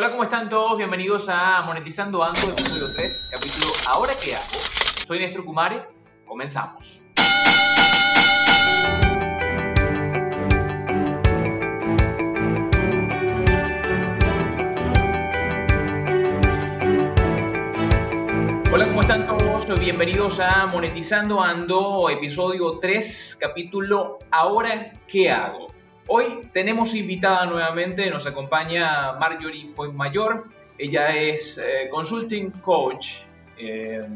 Hola, ¿cómo están todos? Bienvenidos a Monetizando Ando, episodio 3, capítulo Ahora qué hago. Soy Néstor Kumare, comenzamos. Hola, ¿cómo están todos? Bienvenidos a Monetizando Ando, episodio 3, capítulo Ahora qué hago. Hoy tenemos invitada nuevamente, nos acompaña Marjorie Mayor. Ella es eh, consulting coach eh,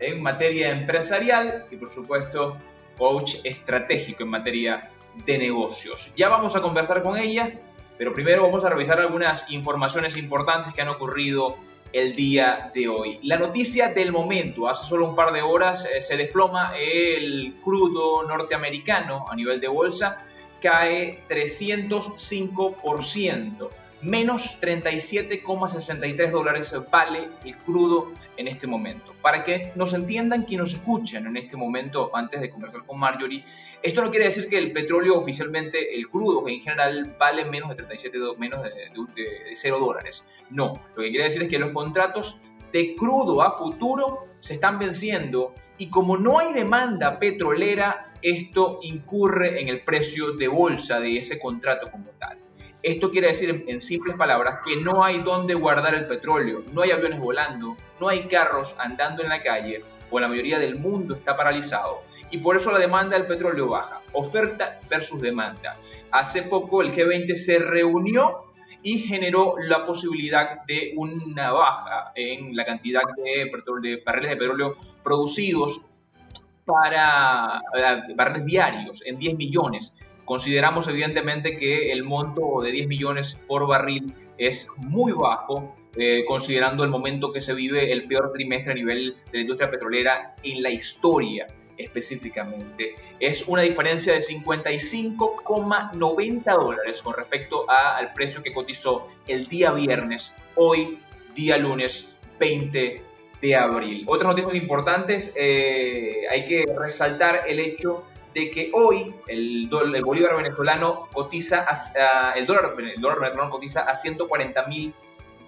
en materia empresarial y por supuesto coach estratégico en materia de negocios. Ya vamos a conversar con ella, pero primero vamos a revisar algunas informaciones importantes que han ocurrido el día de hoy. La noticia del momento, hace solo un par de horas eh, se desploma el crudo norteamericano a nivel de bolsa cae 305%, menos 37,63 dólares vale el crudo en este momento. Para que nos entiendan quienes nos escuchan en este momento, antes de conversar con Marjorie, esto no quiere decir que el petróleo oficialmente, el crudo en general vale menos de 37, menos de, de 0 dólares. No, lo que quiere decir es que los contratos de crudo a futuro se están venciendo y como no hay demanda petrolera, esto incurre en el precio de bolsa de ese contrato como tal. Esto quiere decir, en, simples palabras, que no hay dónde guardar el petróleo, no hay aviones volando, no hay carros andando en la calle, o la mayoría del mundo está paralizado. Y por eso la demanda del petróleo baja, oferta versus demanda. Hace poco el G20 se reunió y generó la posibilidad de una baja en la cantidad de, de barriles de petróleo producidos para eh, barriles diarios en 10 millones. Consideramos evidentemente que el monto de 10 millones por barril es muy bajo, eh, considerando el momento que se vive el peor trimestre a nivel de la industria petrolera en la historia específicamente. Es una diferencia de 55,90 dólares con respecto al precio que cotizó el día viernes, hoy día lunes 20 de abril. Otras noticias importantes, eh, hay que resaltar el hecho de que hoy el, bolívar venezolano cotiza, a, dólar, el dólar venezolano cotiza a 140 mil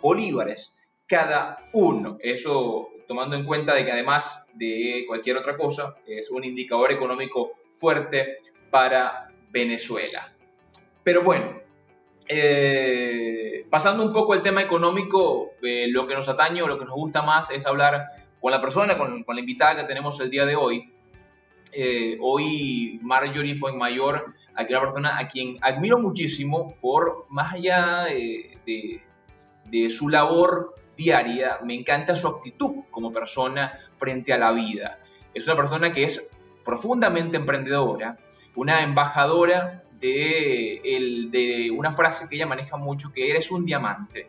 bolívares cada uno. Eso tomando en cuenta de que además de cualquier otra cosa, es un indicador económico fuerte para Venezuela. Pero bueno, eh, pasando un poco al tema económico, eh, lo que nos atañe o lo que nos gusta más es hablar con la persona, con, la invitada que tenemos el día de hoy. Eh, hoy Marjorie fue mayor, aquí una persona a quien admiro muchísimo por más allá de su labor diaria, me encanta su actitud como persona frente a la vida. Es una persona que es profundamente emprendedora, una embajadora de, de una frase que ella maneja mucho, que eres un diamante.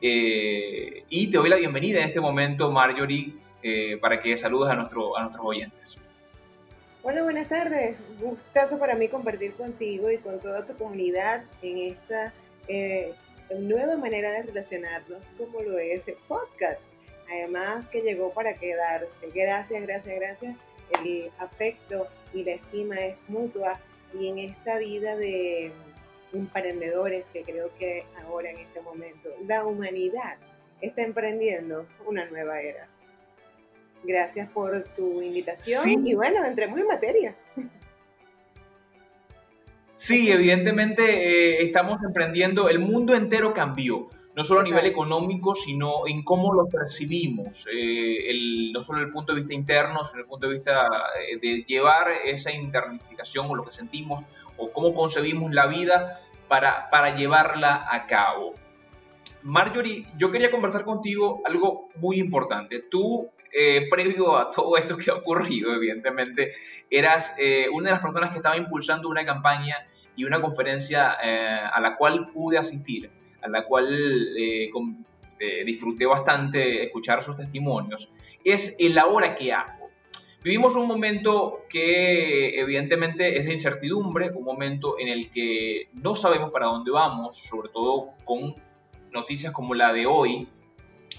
Eh, y te doy la bienvenida en este momento, Marjorie, eh, para que saludes a, nuestro, a nuestros oyentes. Hola, buenas tardes. Gustazo para mí compartir contigo y con toda tu comunidad en esta eh, nueva manera de relacionarnos como lo es el podcast. Además que llegó para quedarse. Gracias, gracias, gracias. El afecto y la estima es mutua y en esta vida de emprendedores que creo que ahora en este momento la humanidad está emprendiendo una nueva era. Gracias por tu invitación y bueno, entremos en materia. Sí, evidentemente eh, estamos emprendiendo, el mundo entero cambió, no solo a nivel económico, sino en cómo lo percibimos, eh, no solo desde el punto de vista interno, sino desde el punto de vista eh, de llevar esa internificación o lo que sentimos o cómo concebimos la vida para, para llevarla a cabo. Marjorie, yo quería conversar contigo algo muy importante. Tú previo a todo esto que ha ocurrido, evidentemente, eras una de las personas que estaba impulsando una campaña y una conferencia eh, a la cual pude asistir, a la cual eh, eh, disfruté bastante escuchar sus testimonios, es el ahora que hago. Vivimos un momento que evidentemente es de incertidumbre, un momento en el que no sabemos para dónde vamos, sobre todo con noticias como la de hoy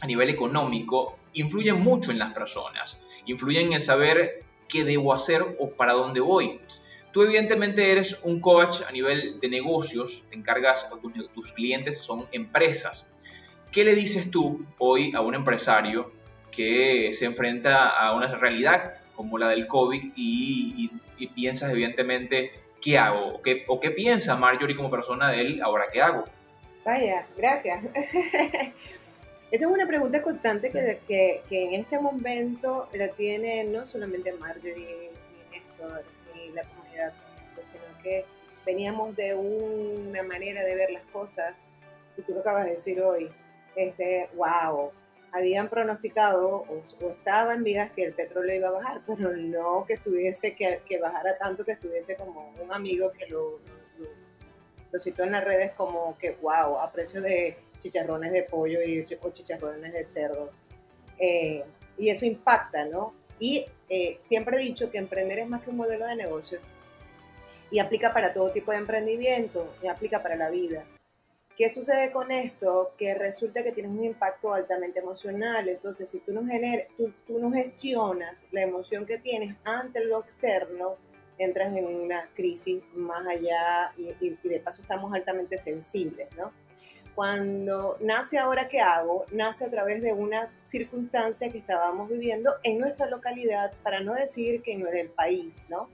a nivel económico, influyen mucho en las personas, influyen en el saber qué debo hacer o para dónde voy. Tú evidentemente eres un coach a nivel de negocios, te encargas, tus, tus clientes son empresas. ¿Qué le dices tú hoy a un empresario que se enfrenta a una realidad como la del COVID y, piensas evidentemente, ¿qué hago? ¿O qué, ¿O qué piensa Marjorie como persona de él, ahora qué hago? Vaya, gracias. Esa es una pregunta constante que, que, que, en este momento la tiene no solamente Marjorie, ni Néstor, sino que veníamos de una manera de ver las cosas, y tú lo acabas de decir hoy, este, wow, habían pronosticado o, estaba en vidas que el petróleo iba a bajar, pero no que estuviese, que, que bajara tanto que estuviese como un amigo que lo, lo, citó en las redes como que, wow, a precio de chicharrones de pollo y, o chicharrones de cerdo. Eh, y eso impacta, ¿no? Y eh, siempre he dicho que emprender es más que un modelo de negocio y aplica para todo tipo de emprendimiento y aplica para la vida. ¿Qué sucede con esto? Que resulta que tienes un impacto altamente emocional. Entonces, si tú no, gener, tú, tú no gestionas la emoción que tienes ante lo externo, entras en una crisis más allá y, y, de paso estamos altamente sensibles, ¿no? Cuando nace ahora qué hago, nace a través de una circunstancia que estábamos viviendo en nuestra localidad, para no decir que en el país, ¿no?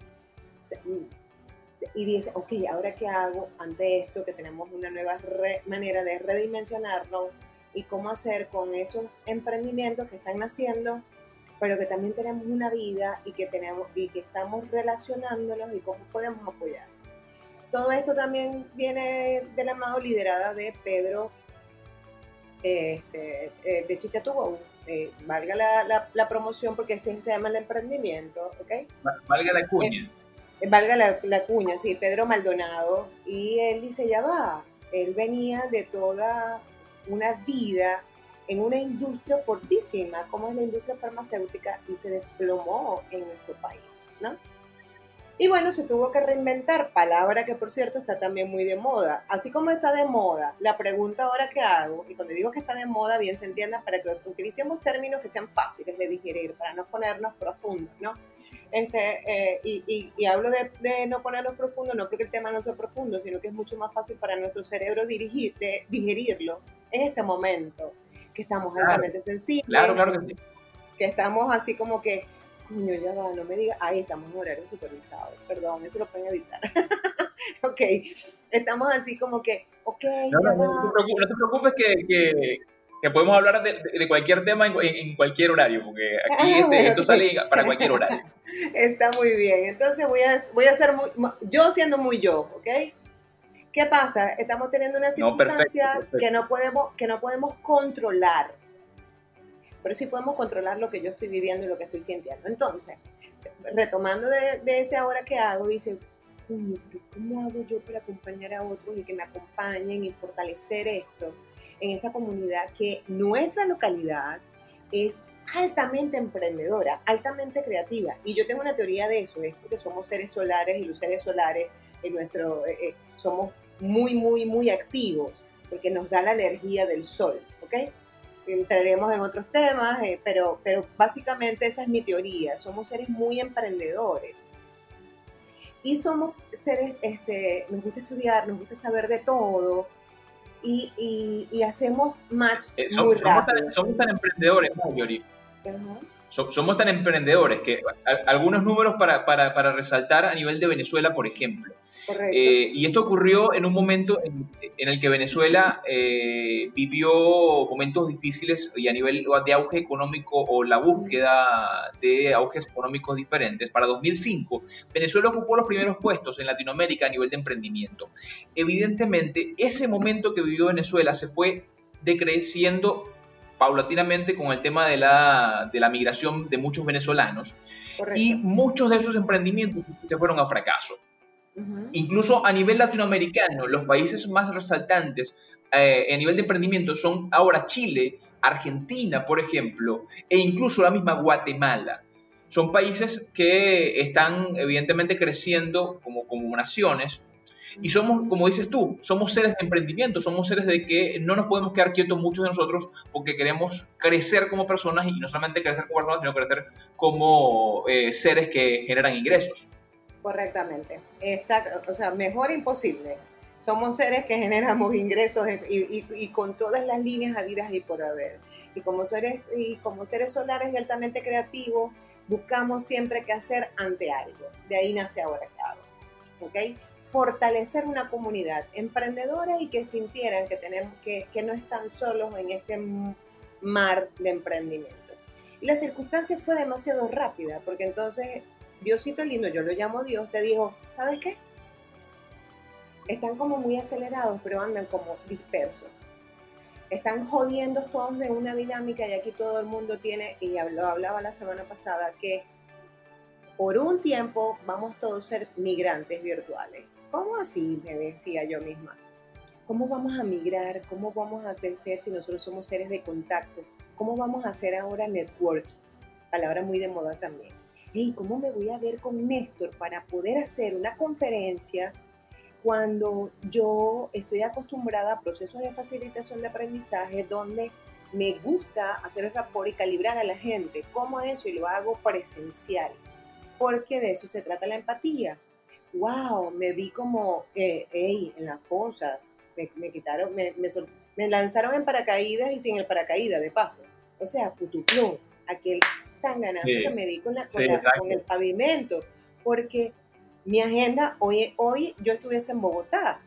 Y dice, ok, ¿ahora qué hago ante esto? Que tenemos una nueva manera de redimensionarlo y cómo hacer con esos emprendimientos que están naciendo, pero que también tenemos una vida y que, tenemos, y que estamos relacionándolos y cómo podemos apoyar. Todo esto también viene de la mano liderada de Pedro este, eh, de Chichatubón. Eh, valga la, la, promoción porque así se llama el emprendimiento, ¿ok? Valga la cuña. Eh, valga la, cuña, sí, Pedro Maldonado, y él dice, ya va, él venía de toda una vida en una industria fortísima, como es la industria farmacéutica, y se desplomó en nuestro país, ¿no? Y bueno, se tuvo que reinventar, palabra que por cierto está también muy de moda. Así como está de moda, la pregunta ahora que hago, y cuando digo que está de moda, bien se entienda para que utilicemos términos que sean fáciles de digerir, para no ponernos profundos, ¿no? Este, eh, y, y, hablo de, de, no ponernos profundos, no porque el tema no sea profundo, sino que es mucho más fácil para nuestro cerebro dirigir, de, digerirlo en este momento, que estamos altamente sensibles. Claro, claro que sí. Que estamos así como que coño, ya va, no me diga, ahí estamos en horario supervisado, perdón, eso lo pueden editar. ok, estamos así como que, ok, no, ya va. No, te preocupes, que, que, que, podemos hablar de, de cualquier tema en, en, cualquier horario, porque aquí este, esto sale para cualquier horario. Está muy bien, entonces voy a, voy a ser muy, yo siendo muy yo, ¿ok? ¿Qué pasa? Estamos teniendo una circunstancia Que, no podemos, que no podemos controlar pero sí podemos controlar lo que yo estoy viviendo y lo que estoy sintiendo. Entonces, retomando de, ese ahora que hago, dice, ¿cómo hago yo para acompañar a otros y que me acompañen y fortalecer esto en esta comunidad que nuestra localidad es altamente emprendedora, altamente creativa. Y yo tengo una teoría de eso, es porque somos seres solares y los seres solares en nuestro, eh, eh, somos muy, muy, muy activos, porque nos da la energía del sol, ¿ok? Entraremos en otros temas, eh, pero, pero básicamente esa es mi teoría. Somos seres muy emprendedores. Y somos seres, este, nos gusta estudiar, nos gusta saber de todo. Y, y, hacemos match eh, muy rápido. somos tan emprendedores, Yori somos tan emprendedores que algunos números para, para, para, resaltar a nivel de Venezuela, por ejemplo. Eh, y esto ocurrió en un momento en, el que Venezuela eh, vivió momentos difíciles y a nivel de auge económico o la búsqueda de auges económicos diferentes. Para 2005, Venezuela ocupó los primeros puestos en Latinoamérica a nivel de emprendimiento. Evidentemente, ese momento que vivió Venezuela se fue decreciendo paulatinamente con el tema de la, de la migración de muchos venezolanos y muchos de esos emprendimientos se fueron a fracaso. Incluso a nivel latinoamericano, los países más resaltantes eh, a nivel de emprendimiento son ahora Chile, Argentina, por ejemplo, e incluso la misma Guatemala. Son países que están evidentemente creciendo como, como naciones, y somos, como dices tú, somos seres de emprendimiento, somos seres de que no nos podemos quedar quietos muchos de nosotros porque queremos crecer como personas y no solamente crecer como personas, sino crecer como eh, seres que generan ingresos. Correctamente, exacto, o sea, mejor imposible. somos seres que generamos ingresos y, con todas las líneas habidas y por haber. Y como seres, y como seres solares y altamente creativos, buscamos siempre qué hacer ante algo. De ahí nace ahora que hago. ¿Ok? Fortalecer una comunidad emprendedora y que sintieran que, tenemos, que, que no están solos en este mar de emprendimiento. Y la circunstancia fue demasiado rápida, porque entonces Diosito lindo, yo lo llamo Dios, te dijo, ¿sabes qué? Están como muy acelerados, pero andan como dispersos. Están jodiendo todos de una dinámica y aquí todo el mundo tiene, y lo hablaba la semana pasada, que por un tiempo vamos todos a ser migrantes virtuales. ¿Cómo así? Me decía yo misma. ¿Cómo vamos a migrar? ¿Cómo vamos a crecer si nosotros somos seres de contacto? ¿Cómo vamos a hacer ahora networking? Palabra muy de moda también. ¿Y ¿cómo me voy a ver con Néstor para poder hacer una conferencia cuando yo estoy acostumbrada a procesos de facilitación de aprendizaje donde me gusta hacer el rapport y calibrar a la gente? ¿Cómo eso? Y lo hago presencial. Porque de eso se trata la empatía. ¡Wow! Me vi como, eh, en la fosa, me, quitaron, me, me, lanzaron en paracaídas y sin el paracaídas, de paso. O sea, putuplum, aquel tan ganazo que me di con, con, el pavimento, porque mi agenda, hoy, hoy yo estuviese en Bogotá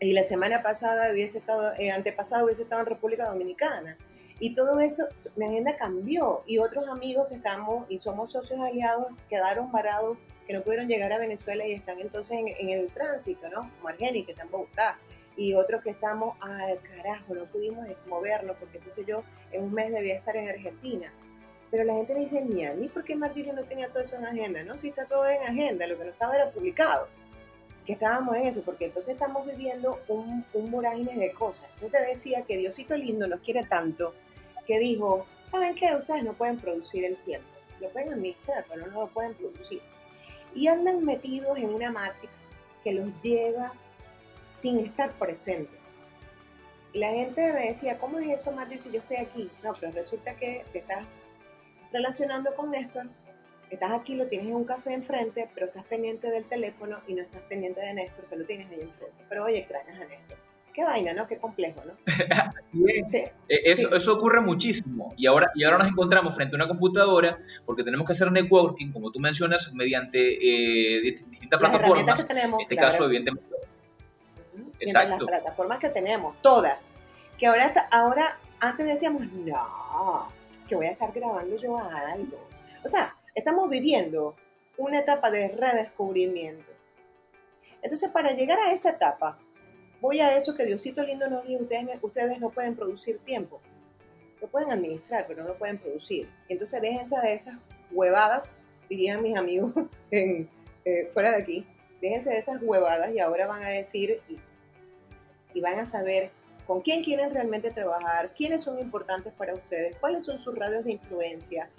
y la semana pasada hubiese estado, eh, antepasada hubiese estado en República Dominicana. Y todo eso, mi agenda cambió y otros amigos que estamos y somos socios aliados quedaron varados que no pudieron llegar a Venezuela y están entonces en, el tránsito, ¿no? Como Argeni, que está en Bogotá, y otros que estamos, ay carajo, no pudimos movernos porque entonces yo en un mes debía estar en Argentina. Pero la gente me dice, Miami, ¿por qué Marjorie no tenía todo eso en agenda? No, si está todo en agenda, lo que no estaba era publicado. Que estábamos en eso, porque entonces estamos viviendo un, un vorágine de cosas. Yo te decía que Diosito lindo nos quiere tanto que dijo, ¿saben qué? Ustedes no pueden producir el tiempo. Lo pueden administrar, pero no lo pueden producir. Y andan metidos en una matrix que los lleva sin estar presentes. Y la gente me decía, ¿cómo es eso, Marjorie, si yo estoy aquí? No, pero resulta que te estás relacionando con Néstor, estás aquí, lo tienes en un café enfrente, pero estás pendiente del teléfono y no estás pendiente de Néstor, que lo tienes ahí enfrente. Pero oye, extrañas a Néstor. Qué vaina, ¿no? Qué complejo, ¿no? sí, eh, eso, eso ocurre muchísimo. Y ahora, y ahora nos encontramos frente a una computadora porque tenemos que hacer networking, como tú mencionas, mediante eh, distintas plataformas. en este caso, evidentemente. Exacto. Las plataformas que tenemos, todas. Que ahora, ahora antes decíamos, no, que voy a estar grabando yo algo. O sea, estamos viviendo una etapa de redescubrimiento. Entonces, para llegar a esa etapa, voy a eso que Diosito lindo nos dijo, ustedes, ustedes no pueden producir tiempo. Lo pueden administrar, pero no lo pueden producir. Entonces, déjense de esas huevadas, dirían mis amigos en, eh, fuera de aquí, déjense de esas huevadas y ahora van a decir y, y van a saber con quién quieren realmente trabajar, quiénes son importantes para ustedes, cuáles son sus radios de influencia,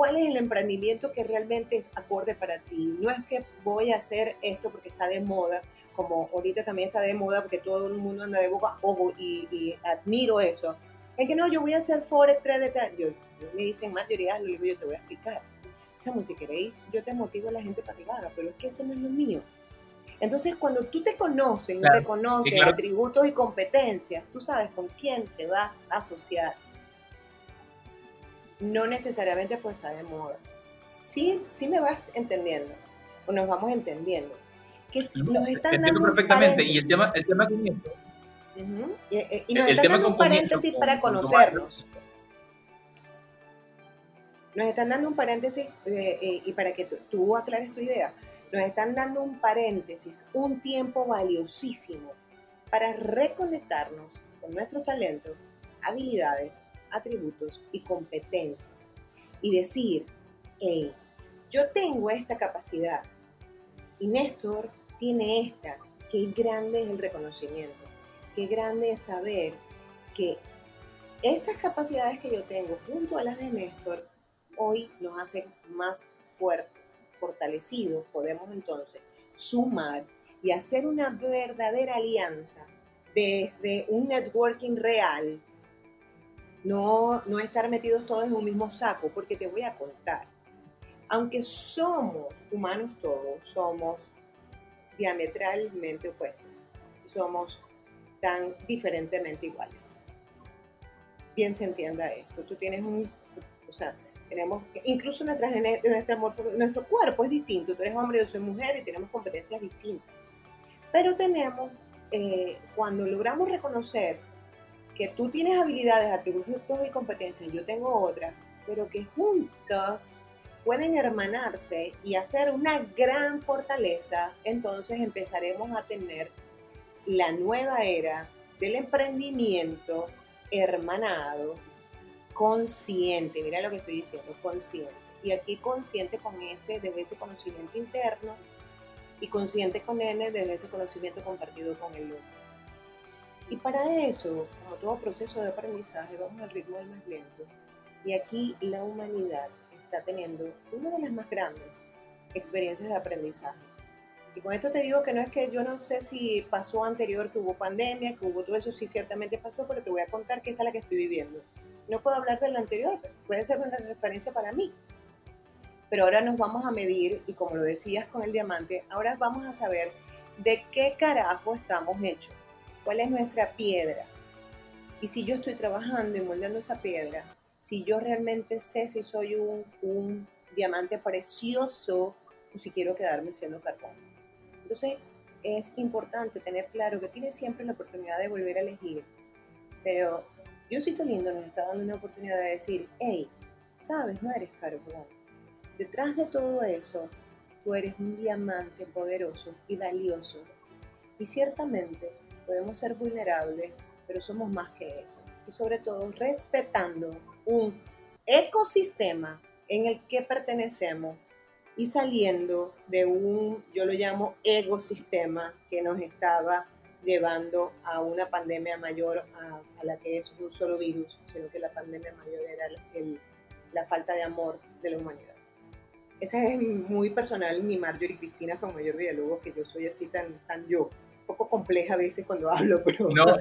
cuál es el emprendimiento que realmente es acorde para ti. No es que voy a hacer esto porque está de moda, como ahorita también está de moda porque todo el mundo anda de boca, ojo, y, admiro eso. Es que no, yo voy a hacer Forex 3 de tal. Yo, me dicen, mayoría, lo digo, yo te voy a explicar. Chamo, si queréis, yo te motivo a la gente para que lo haga, pero es que eso no es lo mío. Entonces, cuando tú te conoces y reconoces atributos y competencias, tú sabes con quién te vas a asociar. No necesariamente pues está de moda. Sí, sí me vas entendiendo, o nos vamos entendiendo. Que nos están Entiendo perfectamente. Y el tema, el tema con esto. y, nos están dando un paréntesis para conocernos. Nos están dando un paréntesis eh, eh, y para que tú aclares tu idea nos están dando un paréntesis, un tiempo valiosísimo para reconectarnos con nuestros talentos, habilidades, atributos y competencias. Y decir, hey, yo tengo esta capacidad y Néstor tiene esta. Qué grande es el reconocimiento. Qué grande es saber que estas capacidades que yo tengo junto a las de Néstor hoy nos hacen más fuertes, fortalecidos, podemos entonces sumar y hacer una verdadera alianza desde un networking real, no, no estar metidos todos en un mismo saco, porque te voy a contar, aunque somos humanos todos, somos diametralmente opuestos. somos tan diferentemente iguales. Bien se entienda esto. Tú tienes un, o sea, tenemos, incluso nuestra, nuestra, nuestro cuerpo es distinto. Tú eres hombre, yo soy mujer y tenemos competencias distintas. Pero tenemos, eh, cuando logramos reconocer que tú tienes habilidades, atributos y competencias, yo tengo otras, pero que juntos pueden hermanarse y hacer una gran fortaleza, entonces empezaremos a tener la nueva era del emprendimiento hermanado, consciente, mira lo que estoy diciendo, consciente. Y aquí consciente con ese, desde ese conocimiento interno y consciente con N desde ese conocimiento compartido con el otro. Y para eso, como todo proceso de aprendizaje, vamos al ritmo del más lento. Y aquí la humanidad está teniendo una de las más grandes experiencias de aprendizaje. Y con esto te digo que no es que yo no sé si pasó anterior, que hubo pandemia, que hubo todo eso, sí ciertamente pasó, pero te voy a contar que esta es la que estoy viviendo. No puedo hablar de lo anterior, puede ser una referencia para mí. Pero ahora nos vamos a medir, y como lo decías con el diamante, ahora vamos a saber de qué carajo estamos hechos, cuál es nuestra piedra. Y si yo estoy trabajando y moldeando esa piedra, si yo realmente sé si soy un, diamante precioso o si quiero quedarme siendo carbón. Entonces, es importante tener claro que tienes siempre la oportunidad de volver a elegir, pero Diosito lindo nos está dando una oportunidad de decir, hey, sabes, no eres carbón. Detrás de todo eso, tú eres un diamante poderoso y valioso. Y ciertamente podemos ser vulnerables, pero somos más que eso. Y sobre todo respetando un ecosistema en el que pertenecemos y saliendo de un, yo lo llamo ecosistema que nos estaba llevando a una pandemia mayor a, la que es un solo virus, sino que la pandemia mayor era la falta de amor de la humanidad. Ese es muy personal, mi Marjorie Cristina fue mayor Villalobos, que yo soy así tan, tan yo poco compleja a veces cuando hablo, pero, no,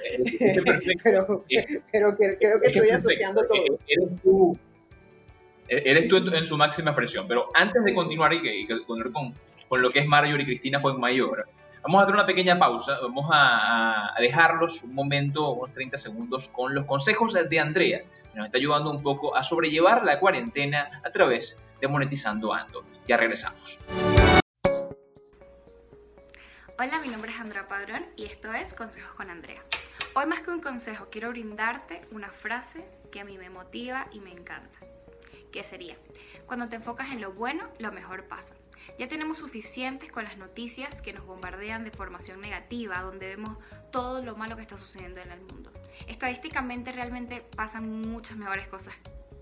pero, pero, creo que estoy asociando todo. Eres tú, eres tú en, su máxima expresión, pero antes de continuar y que, con, con, lo que es Marjorie y Cristina fue mayor, vamos a hacer una pequeña pausa, vamos a, a, dejarlos un momento, unos 30 segundos, con los consejos de Andrea, que nos está ayudando un poco a sobrellevar la cuarentena a través de Monetizando Ando. Ya regresamos. Hola, mi nombre es Andrea Padrón y esto es Consejos con Andrea. Hoy más que un consejo, quiero brindarte una frase que a mí me motiva y me encanta. ¿Qué sería? Cuando te enfocas en lo bueno, lo mejor pasa. Ya tenemos suficientes con las noticias que nos bombardean de formación negativa, donde vemos todo lo malo que está sucediendo en el mundo. Estadísticamente realmente pasan muchas mejores cosas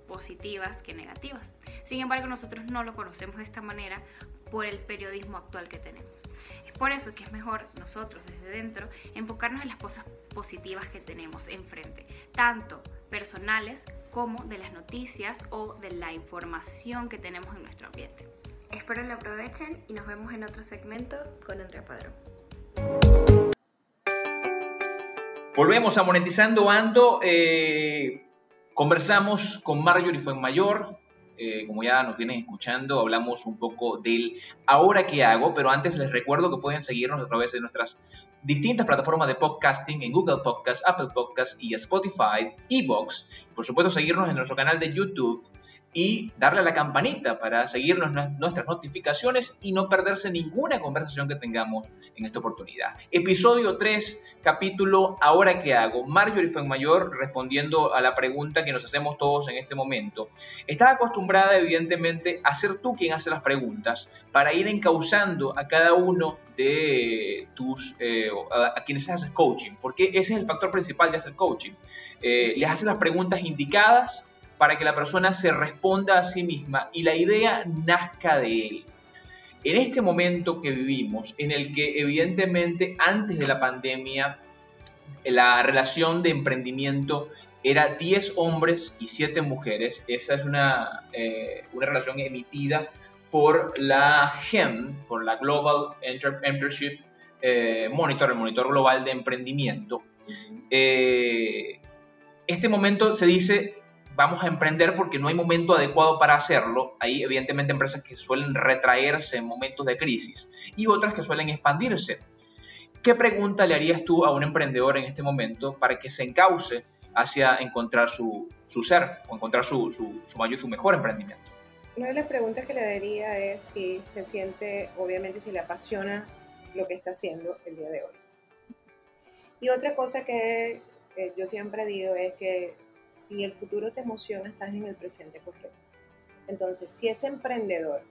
positivas que negativas. Sin embargo, nosotros no lo conocemos de esta manera por el periodismo actual que tenemos. Por eso que es mejor nosotros desde dentro enfocarnos en las cosas positivas que tenemos enfrente, tanto personales como de las noticias o de la información que tenemos en nuestro ambiente. Espero lo aprovechen y nos vemos en otro segmento con Andrea Padrón. Volvemos a Monetizando Ando. Eh, conversamos con Marjorie Fuenmayor, eh, como ya nos vienen escuchando, hablamos un poco del ahora que hago, pero antes les recuerdo que pueden seguirnos a través de nuestras distintas plataformas de podcasting en Google Podcast, Apple Podcast y Spotify, Evox. Por supuesto, seguirnos en nuestro canal de YouTube y darle a la campanita para seguirnos nuestras notificaciones y no perderse ninguna conversación que tengamos en esta oportunidad. Episodio 3, capítulo Ahora qué hago. Marjorie Mayor respondiendo a la pregunta que nos hacemos todos en este momento. Estás acostumbrada evidentemente a ser tú quien hace las preguntas para ir encauzando a cada uno de tus, eh, a, quienes les haces coaching, porque ese es el factor principal de hacer coaching. Eh, les haces las preguntas indicadas para que la persona se responda a sí misma y la idea nazca de él. En este momento que vivimos, en el que evidentemente antes de la pandemia la relación de emprendimiento era 10 hombres y 7 mujeres, esa es una, eh, una relación emitida por la GEM, por la Global Entrepreneurship eh, Monitor, el monitor global de emprendimiento. Eh, este momento se dice vamos a emprender porque no hay momento adecuado para hacerlo. Hay evidentemente empresas que suelen retraerse en momentos de crisis y otras que suelen expandirse. ¿qué pregunta le harías tú a un emprendedor en este momento para que se encauce hacia encontrar su, su ser o encontrar su, su, su mayor, su mejor emprendimiento? Una de las preguntas que le daría es si se siente, obviamente, si le apasiona lo que está haciendo el día de hoy. Y otra cosa que yo siempre digo es que si el futuro te emociona, estás en el presente correcto. Entonces, si ese emprendedor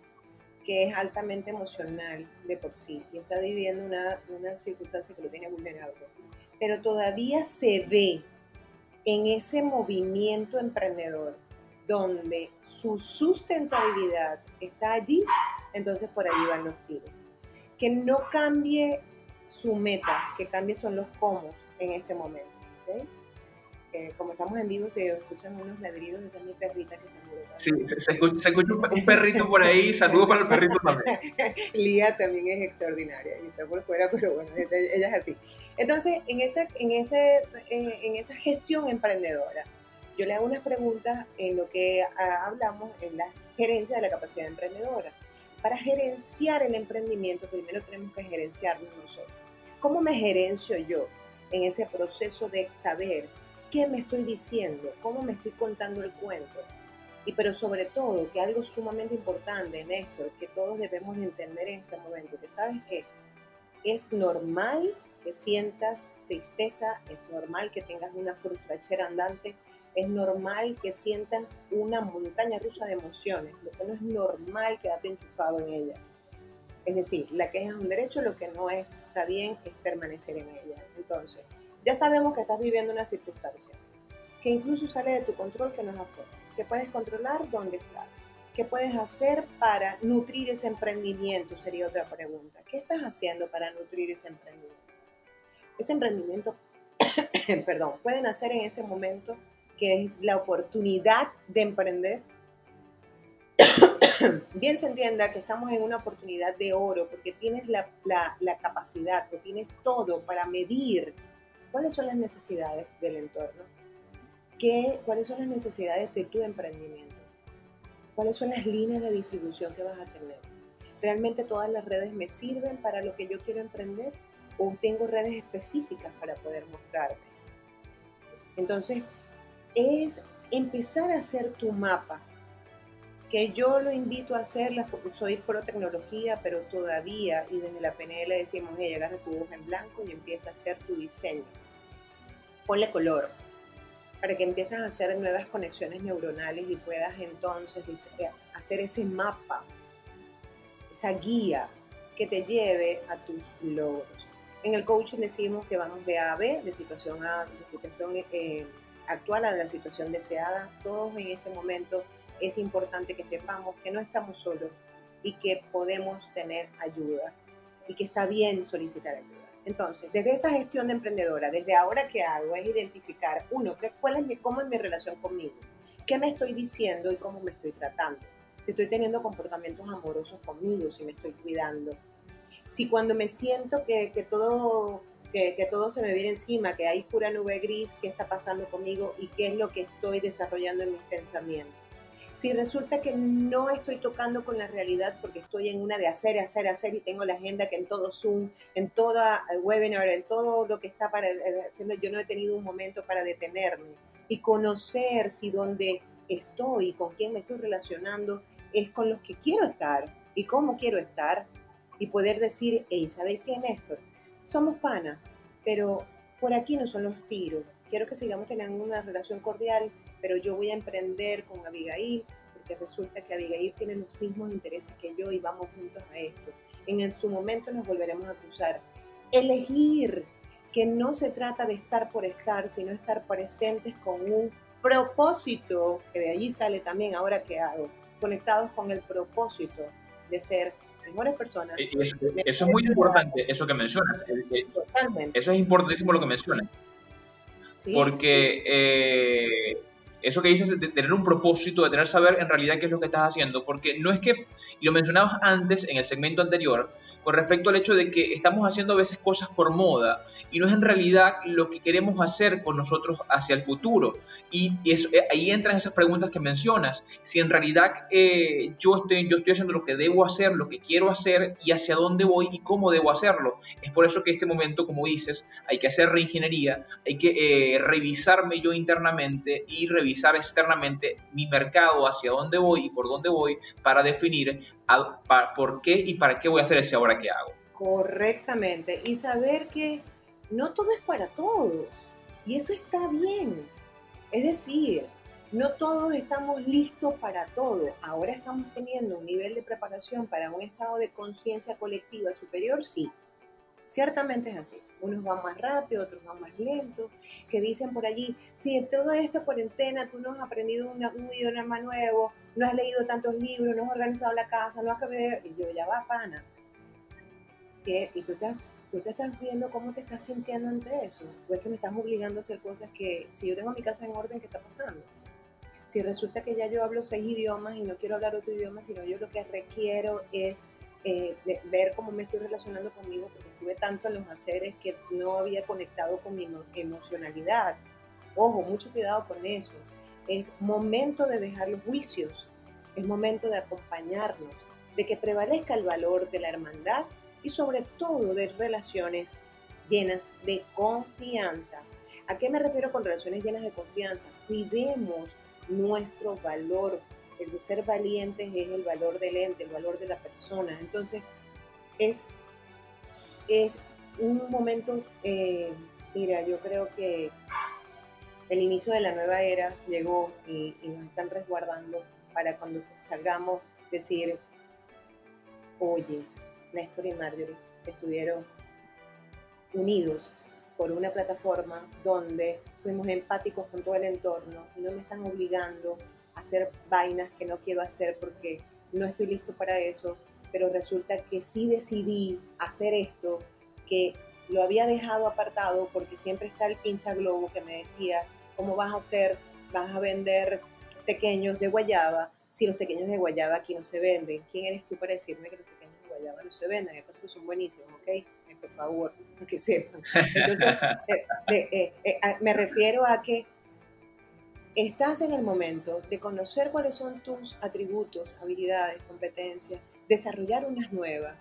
que es altamente emocional de por sí y está viviendo una, una circunstancia que lo tiene vulnerable, pero todavía se ve en ese movimiento emprendedor donde su sustentabilidad está allí, entonces por allí van los tiros. Que no cambie su meta, que cambie son los cómo en este momento. Como estamos en vivo, se escuchan unos ladridos, esa es mi perrita que se Sí, se, escucha, un perrito por ahí, saludos para el perrito también. Lía también es extraordinaria, y está por fuera, pero bueno, ella es así. Entonces, en esa, en ese, eh, en esa gestión emprendedora, yo le hago unas preguntas en lo que ah, hablamos en la gerencia de la capacidad emprendedora. Para gerenciar el emprendimiento, primero tenemos que gerenciarnos nosotros. ¿Cómo me gerencio yo en ese proceso de saber qué me estoy diciendo, cómo me estoy contando el cuento? Y pero sobre todo, que algo sumamente importante, Néstor, que todos debemos de entender en este momento, que sabes que es normal que sientas tristeza, es normal que tengas una frustración andante, es normal que sientas una montaña rusa de emociones. Lo que no es normal quedarte enchufado en ella. Es decir, la que es un derecho, lo que no es, está bien es permanecer en ella. Entonces, ya sabemos que estás viviendo una circunstancia que incluso sale de tu control, que no es afuera. Que puedes controlar dónde estás. ¿Qué puedes hacer para nutrir ese emprendimiento? Sería otra pregunta. ¿Qué estás haciendo para nutrir ese emprendimiento? Ese emprendimiento, perdón, pueden hacer en este momento que es la oportunidad de emprender, bien se entienda que estamos en una oportunidad de oro porque tienes la, capacidad o tienes todo para medir cuáles son las necesidades del entorno, qué, cuáles son las necesidades de tu emprendimiento, cuáles son las líneas de distribución que vas a tener. ¿Realmente todas las redes me sirven para lo que yo quiero emprender o tengo redes específicas para poder mostrarme? Entonces, es empezar a hacer tu mapa, que yo lo invito a hacerlas porque soy pro tecnología, pero todavía, y desde la PNL decimos, hey, agarra tu hoja en blanco y empieza a hacer tu diseño. Ponle color, para que empieces a hacer nuevas conexiones neuronales y puedas entonces eh, hacer ese mapa, esa guía que te lleve a tus logros. En el coaching decimos que vamos de A a B, de situación A, de situación eh, actual a la situación deseada, todos en este momento es importante que sepamos que no estamos solos y que podemos tener ayuda y que está bien solicitar ayuda. Entonces, desde esa gestión de emprendedora, desde ahora que hago es identificar, uno, ¿qué, cuál es mi, cómo es mi relación conmigo, qué me estoy diciendo y cómo me estoy tratando. Si estoy teniendo comportamientos amorosos conmigo, si me estoy cuidando. Si cuando me siento que, que todo que, todo se me viene encima, que hay pura nube gris, qué está pasando conmigo y qué es lo que estoy desarrollando en mis pensamientos. Si resulta que no estoy tocando con la realidad porque estoy en una de hacer, hacer, hacer y tengo la agenda que en todo Zoom, en toda eh, webinar, en todo lo que está para, eh, haciendo, yo no he tenido un momento para detenerme y conocer si donde estoy, con quién me estoy relacionando, es con los que quiero estar y cómo quiero estar y poder decir, hey, ¿sabes qué, Néstor? somos panas, pero por aquí no son los tiros. Quiero que sigamos teniendo una relación cordial, pero yo voy a emprender con Abigail, porque resulta que Abigail tiene los mismos intereses que yo y vamos juntos a esto. En, su momento nos volveremos a cruzar. Elegir que no se trata de estar por estar, sino estar presentes con un propósito, que de allí sale también ahora que hago, conectados con el propósito de ser mejores personas. Eh, eso, es muy importante, eso que mencionas. Totalmente. Eso es importantísimo lo que mencionas. porque eh, eso que dices de tener un propósito, de tener saber en realidad qué es lo que estás haciendo, porque no es que, y lo mencionabas antes en el segmento anterior, con respecto al hecho de que estamos haciendo a veces cosas por moda y no es en realidad lo que queremos hacer con nosotros hacia el futuro. Y, eso, eh, ahí entran esas preguntas que mencionas, si en realidad eh, yo, estoy, yo estoy haciendo lo que debo hacer, lo que quiero hacer y hacia dónde voy y cómo debo hacerlo. Es por eso que este momento, como dices, hay que hacer reingeniería, hay que eh, revisarme yo internamente y revisar externamente mi mercado, hacia dónde voy y por dónde voy, para definir por qué y para qué voy a hacer ese ahora que hago. Correctamente. Y saber que no todo es para todos. Y eso está bien. Es decir, no todos estamos listos para todo. Ahora estamos teniendo un nivel de preparación para un estado de conciencia colectiva superior, sí. Ciertamente es así. Unos van más rápido, otros van más lento, que dicen por allí, si en toda esta cuarentena tú no has aprendido un idioma nuevo, no has leído tantos libros, no has organizado la casa, no has... Y yo, ya va, pana. Y tú te, tú te estás viendo cómo te estás sintiendo ante eso. O es que me estás obligando a hacer cosas que, si yo tengo mi casa en orden, ¿qué está pasando? Si resulta que ya yo hablo seis idiomas y no quiero hablar otro idioma, sino yo lo que requiero es eh, ver cómo me estoy relacionando conmigo, porque estuve tanto en los haceres que no había conectado con mi emocionalidad. Ojo, mucho cuidado con eso. Es momento de dejar los juicios, es momento de acompañarnos, de que prevalezca el valor de la hermandad y sobre todo de relaciones llenas de confianza. ¿A qué me refiero con relaciones llenas de confianza? Cuidemos nuestro valor el de ser valientes es el valor del ente, el valor de la persona. Entonces, es, es un momento, eh, mira, yo creo que el inicio de la nueva era llegó y, nos están resguardando para cuando salgamos decir, oye, Néstor y Marjorie estuvieron unidos por una plataforma donde fuimos empáticos con todo el entorno y no me están obligando hacer vainas que no quiero hacer porque no estoy listo para eso, pero resulta que sí decidí hacer esto, que lo había dejado apartado porque siempre está el pincha globo que me decía, ¿cómo vas a hacer? ¿Vas a vender pequeños de guayaba? Si los pequeños de guayaba aquí no se venden, ¿quién eres tú para decirme que los pequeños de guayaba no se venden? Pasa que son buenísimos, ¿ok? Eh, por favor, que sepan. Entonces, eh, eh, me refiero a que estás en el momento de conocer cuáles son tus atributos, habilidades, competencias, desarrollar unas nuevas,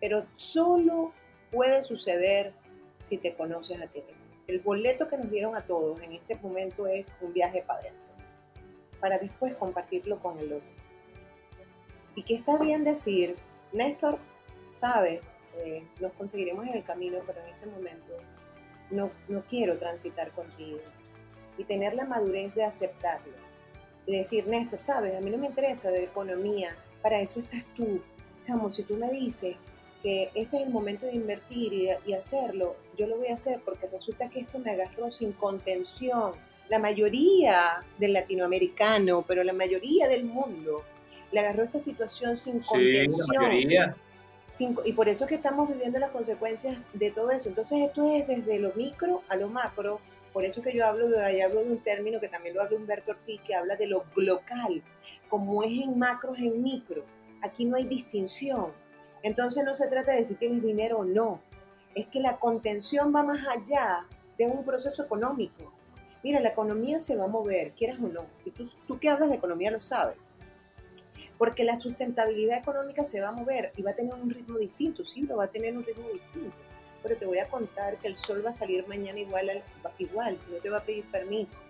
pero solo puede suceder si te conoces a ti mismo. El boleto que nos dieron a todos en este momento es un viaje para adentro, para después compartirlo con el otro. Y que está bien decir, Néstor, sabes, eh, nos conseguiremos en el camino, pero en este momento no, no quiero transitar contigo y tener la madurez de aceptarlo. Y decir, Néstor, sabes, a mí no me interesa de economía, para eso estás tú. Chamo, si tú me dices que este es el momento de invertir y, y hacerlo, yo lo voy a hacer porque resulta que esto me agarró sin contención. La mayoría del latinoamericano, pero la mayoría del mundo, le agarró esta situación sin sí, contención. La mayoría. y por eso es que estamos viviendo las consecuencias de todo eso. Entonces esto es desde lo micro a lo macro por eso que yo hablo de, hablo de un término que también lo habla Humberto Ortiz, que habla de lo local, como es en macro, es en micro. Aquí no hay distinción. Entonces no se trata de si tienes dinero o no. Es que la contención va más allá de un proceso económico. Mira, la economía se va a mover, quieras o no. Y tú, tú que hablas de economía lo sabes. Porque la sustentabilidad económica se va a mover y va a tener un ritmo distinto, sí, lo va a tener un ritmo distinto pero te voy a contar que el sol va a salir mañana igual, igual, no te va a pedir permiso.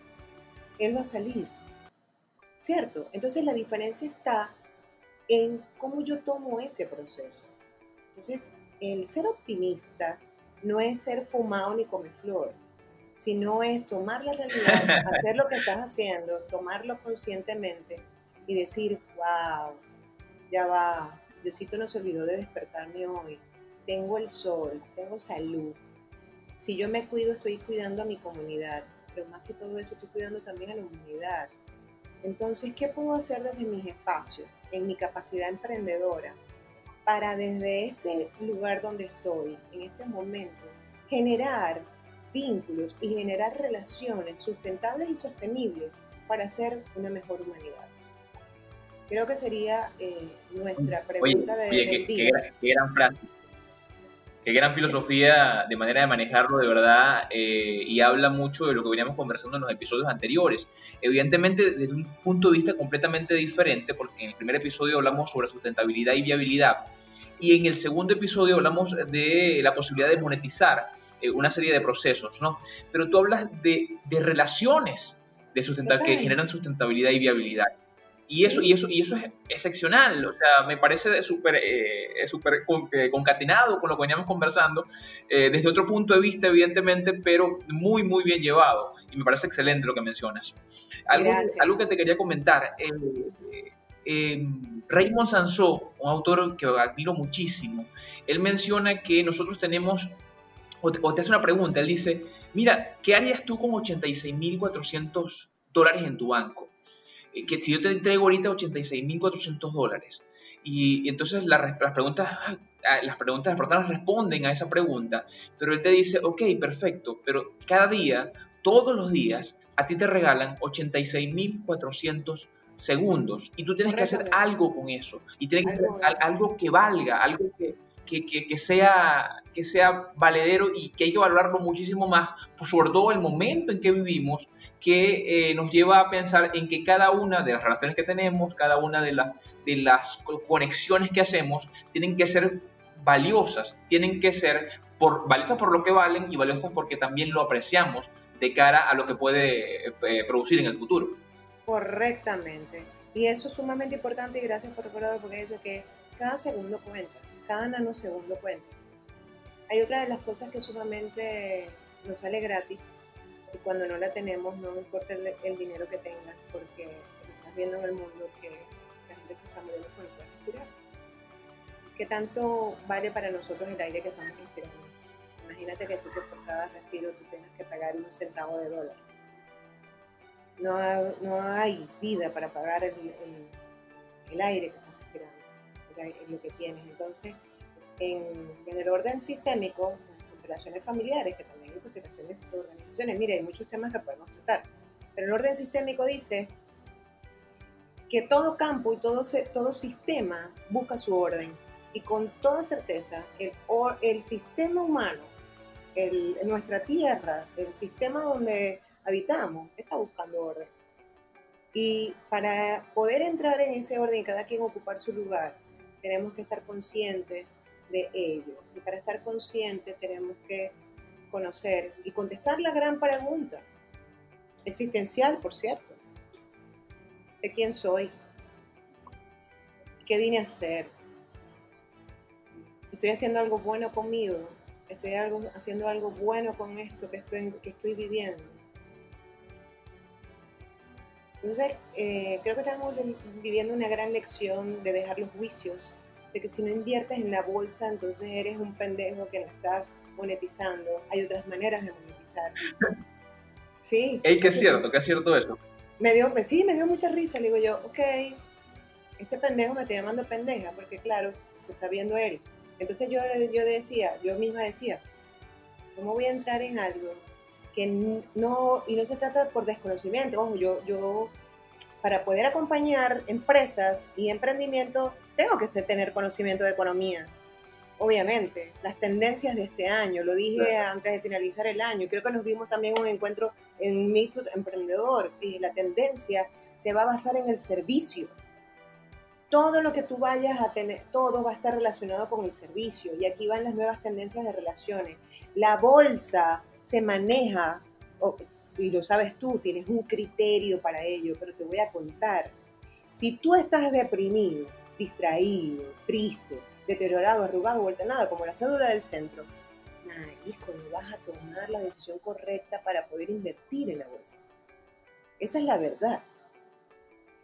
Él va a salir. ¿Cierto? Entonces la diferencia está en cómo yo tomo ese proceso. Entonces, el ser optimista no es ser fumado ni flor, sino es tomar la realidad, hacer lo que estás haciendo, tomarlo conscientemente y decir, wow, ya va, Diosito no se olvidó de despertarme hoy, tengo el sol, tengo salud. Si yo me cuido, estoy cuidando a mi comunidad, pero más que todo eso, estoy cuidando también a la humanidad. Entonces, ¿qué puedo hacer desde mis espacios, en mi capacidad emprendedora, para desde este lugar donde estoy, en este momento, generar vínculos y generar relaciones sustentables y sostenibles para ser una mejor humanidad? Creo que sería eh, nuestra pregunta de, del día. Qué, gran frase. Qué gran filosofía de manera de manejarlo de verdad eh, y habla mucho de lo que veníamos conversando en los episodios anteriores. Evidentemente desde un punto de vista completamente diferente porque en el primer episodio hablamos sobre sustentabilidad y viabilidad y en el segundo episodio hablamos de la posibilidad de monetizar eh, una serie de procesos, ¿no? Pero tú hablas de, de relaciones de que generan sustentabilidad y viabilidad. Y eso, y eso, y eso es excepcional, o sea, me parece súper eh, super eh, concatenado con lo que veníamos conversando, eh, desde otro punto de vista, evidentemente, pero muy, muy bien llevado. Y me parece excelente lo que mencionas. Algo, algo que te quería comentar. Raymond Sansó, un autor que admiro muchísimo, él menciona que nosotros tenemos, o te, o te hace una pregunta, él dice, mira, ¿qué harías tú con 86.400 dólares en tu banco? Eh, que si yo te entrego ahorita 86.400 dólares y, entonces las preguntas, ah, las preguntas, las personas responden a esa pregunta, pero él te dice, ok, perfecto, pero cada día, todos los días, a ti te regalan 86.400 segundos y tú tienes que hacer algo con eso y tienes que hacer algo que valga, algo que, que, que, sea, que sea valedero y que hay que valorarlo muchísimo más, sobre todo el momento en que vivimos, que eh, nos lleva a pensar en que cada una de las relaciones que tenemos, cada una de, de las conexiones que hacemos, tienen que ser valiosas, tienen que ser por, valiosas por lo que valen y valiosas porque también lo apreciamos de cara a lo que puede eh, producir en el futuro. Correctamente. Y eso es sumamente importante y gracias por recordarlo porque eso que cada segundo cuenta, cada nanosegundo cuenta. Hay otra de las cosas que sumamente nos sale gratis y cuando no la tenemos, no importa el, dinero que tengas, porque estás viendo en el mundo que la gente se está muriendo con el respirar. ¿Qué tanto vale para nosotros el aire que estamos respirando? Imagínate que tú por cada respiro tú tengas que pagar un centavo de dólar. No, no hay vida para pagar el, el, aire que estás respirando, lo que tienes. Entonces, en, en el orden sistémico, constelaciones familiares, que también hay constelaciones de organizaciones, mire, hay muchos temas que podemos tratar, pero el orden sistémico dice que todo campo y todo, todo sistema busca su orden. Y con toda certeza, el, el sistema humano, el, nuestra tierra, el sistema donde habitamos, está buscando orden. Y para poder entrar en ese orden y cada quien ocupar su lugar, tenemos que estar conscientes de ello. Y para estar conscientes tenemos que conocer y contestar la gran pregunta, existencial, por cierto, de quién soy, qué vine a hacer, estoy haciendo algo bueno conmigo, estoy haciendo algo bueno con esto que estoy, que estoy viviendo. Entonces, eh, creo que estamos viviendo una gran lección de dejar los juicios, de que si no inviertes en la bolsa, entonces eres un pendejo que no estás monetizando. Hay otras maneras de monetizar. Sí. Ey, que es cierto, que es cierto eso. Me dio, sí, me dio mucha risa. Le digo yo, ok, este pendejo me está llamando pendeja, porque claro, se está viendo él. Entonces yo, yo decía, yo misma decía, ¿cómo voy a entrar en algo que no, y no se trata por desconocimiento, ojo, yo, yo para poder acompañar empresas y emprendimiento tengo que tener conocimiento de economía, obviamente, las tendencias de este año, lo dije antes de finalizar el año, creo que nos vimos también un encuentro en Meet Emprendedor y la tendencia se va a basar en el servicio. Todo lo que tú vayas a tener, todo va a estar relacionado con el servicio y aquí van las nuevas tendencias de relaciones. La bolsa se maneja, y lo sabes tú, tienes un criterio para ello, pero te voy a contar. Si tú estás deprimido, distraído, triste, deteriorado, arrugado, vuelta nada, como la cédula del centro, nariz, cuando vas a tomar la decisión correcta para poder invertir en la bolsa. Esa es la verdad.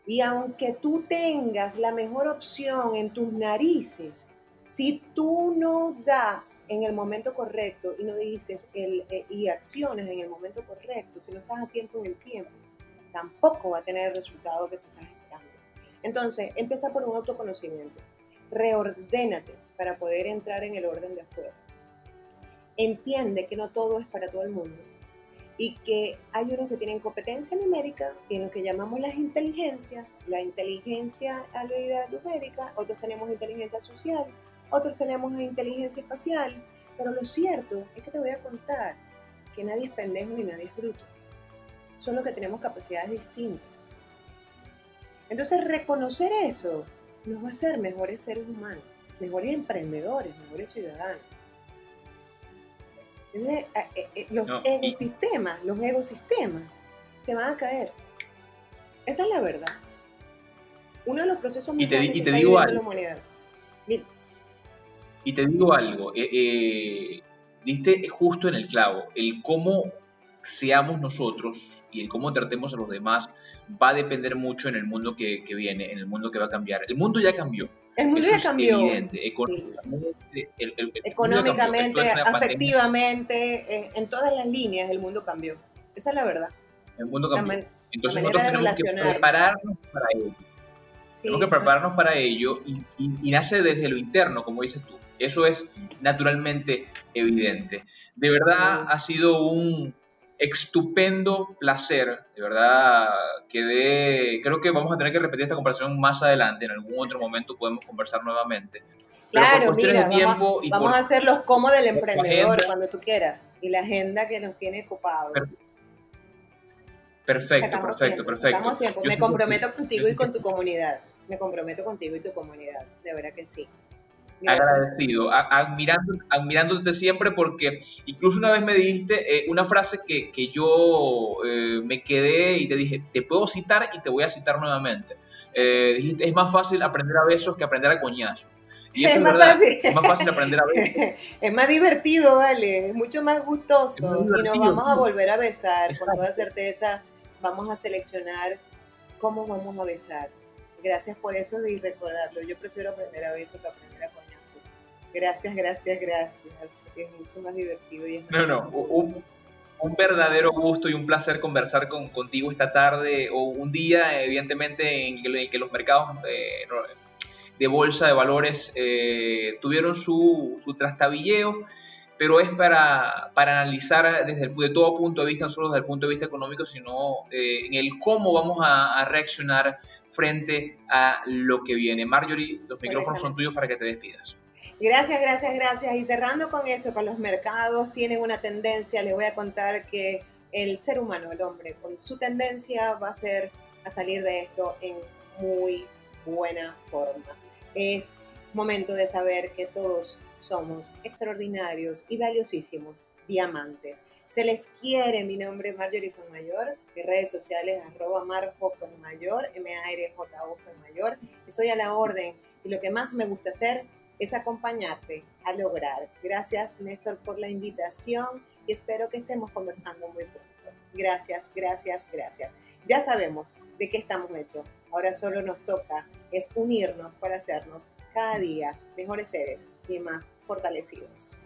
Y aunque tú tengas la mejor opción en tus narices, si tú no das en el momento correcto y no dices el, eh, y acciones en el momento correcto, si no estás a tiempo en el tiempo, tampoco va a tener el resultado que tú estás esperando. Entonces, empieza por un autoconocimiento reordénate para poder entrar en el orden de afuera. Entiende que no todo es para todo el mundo y que hay unos que tienen competencia numérica y en lo que llamamos las inteligencias, la inteligencia numérica, otros tenemos inteligencia social, otros tenemos inteligencia espacial, pero lo cierto es que te voy a contar que nadie es pendejo ni nadie es bruto, solo que tenemos capacidades distintas. Entonces reconocer eso nos va a hacer mejores seres humanos, mejores emprendedores, mejores ciudadanos. Eh, eh, eh, los ecosistemas, los ecosistemas se van a caer. Esa es la verdad. Uno de los procesos más y te, y te digo algo. la humanidad. Y te digo algo, diste justo en el clavo, el cómo seamos nosotros y el cómo tratemos a los demás va a depender mucho en el mundo que, que viene, en el mundo que va a cambiar. El mundo ya cambió, el mundo ya cambió. Económicamente, Económicamente afectivamente, eh, en todas las líneas el mundo cambió. Esa es la verdad. El mundo cambió. Entonces nosotros tenemos que prepararnos para ello. Tenemos que prepararnos para ello y, y, nace desde lo interno, como dices tú. Eso es naturalmente evidente. De verdad ha sido un, estupendo placer, de verdad quedé, creo que vamos a tener que repetir esta conversación más adelante, en algún otro momento podemos conversar nuevamente. claro, mira, vamos, vamos a hacer los como del emprendedor cuando tú quieras y la agenda que nos tiene ocupados. Perfecto, perfecto, perfecto. Me comprometo contigo y con tu comunidad. Me comprometo contigo y tu comunidad, de verdad que sí agradecido, admirando, admirándote siempre porque incluso una vez me dijiste eh, una frase que, que yo eh, me quedé y te dije, te puedo citar y te voy a citar nuevamente. Eh, dijiste, es más fácil aprender a besos que aprender a coñazo. Y eso es, más verdad, fácil. es más fácil aprender a besos. es más divertido, vale, es mucho más gustoso y nos vamos a volver a besar con toda certeza. Vamos a seleccionar cómo vamos a besar. Gracias por eso y recordarlo. Yo prefiero aprender a besos que aprender a coñazo. Gracias, gracias, gracias. Es mucho más divertido. Y es no, no, un, un, verdadero gusto y un placer conversar con, contigo esta tarde o un día, evidentemente, en que, los mercados eh, de bolsa de valores eh, tuvieron su, su trastabilleo pero es para, para, analizar desde el, de todo punto de vista, no solo desde el punto de vista económico, sino eh, en el cómo vamos a, a, reaccionar frente a lo que viene. Marjorie, los micrófonos son tuyos para que te despidas. Gracias, gracias, gracias. Y cerrando con eso, con los mercados tienen una tendencia, les voy a contar que el ser humano, el hombre, con su tendencia va a ser a salir de esto en muy buena forma. Es momento de saber que todos somos extraordinarios y valiosísimos diamantes. Se les quiere, mi nombre es Marjorie Mayor, mis redes sociales arroba Mayor, M-A-R-J-O Mayor. Estoy a la orden y lo que más me gusta hacer es acompañarte a lograr. Gracias Néstor por la invitación y espero que estemos conversando muy pronto. Gracias, gracias, gracias. Ya sabemos de qué estamos hechos. Ahora solo nos toca es unirnos para hacernos cada día mejores seres y más fortalecidos.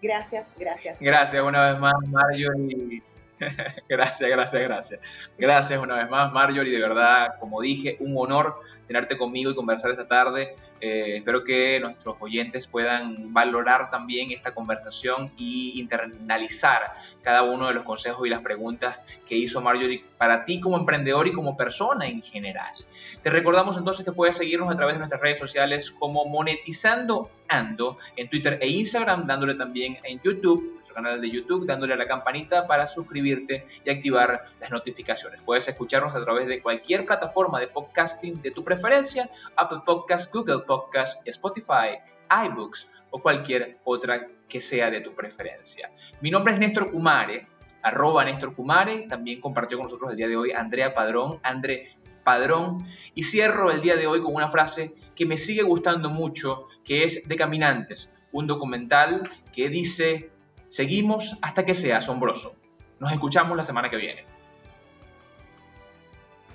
Gracias, gracias. Gracias una vez más, Mario. Y gracias, gracias, gracias. Gracias una vez más, Marjorie. De verdad, como dije, un honor tenerte conmigo y conversar esta tarde. Eh, espero que nuestros oyentes puedan valorar también esta conversación y internalizar cada uno de los consejos y las preguntas que hizo Marjorie para ti como emprendedor y como persona en general. Te recordamos entonces que puedes seguirnos a través de nuestras redes sociales como Monetizando Ando en Twitter e Instagram, dándole también en YouTube canal de YouTube, dándole a la campanita para suscribirte y activar las notificaciones. Puedes escucharnos a través de cualquier plataforma de podcasting de tu preferencia, Apple Podcasts, Google Podcasts, Spotify, iBooks o cualquier otra que sea de tu preferencia. Mi nombre es Néstor Kumare, arroba Néstor Kumare, también compartió con nosotros el día de hoy Andrea Padrón, André Padrón, y cierro el día de hoy con una frase que me sigue gustando mucho, que es de Caminantes, un documental que dice Seguimos hasta que sea asombroso. Nos escuchamos la semana que viene.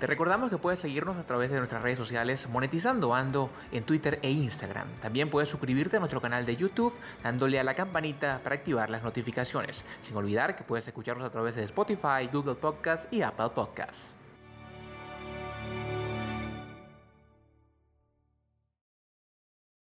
Te recordamos que puedes seguirnos a través de nuestras redes sociales Monetizando Ando en Twitter e Instagram. También puedes suscribirte a nuestro canal de YouTube dándole a la campanita para activar las notificaciones. Sin olvidar que puedes escucharnos a través de Spotify, Google Podcasts y Apple Podcasts.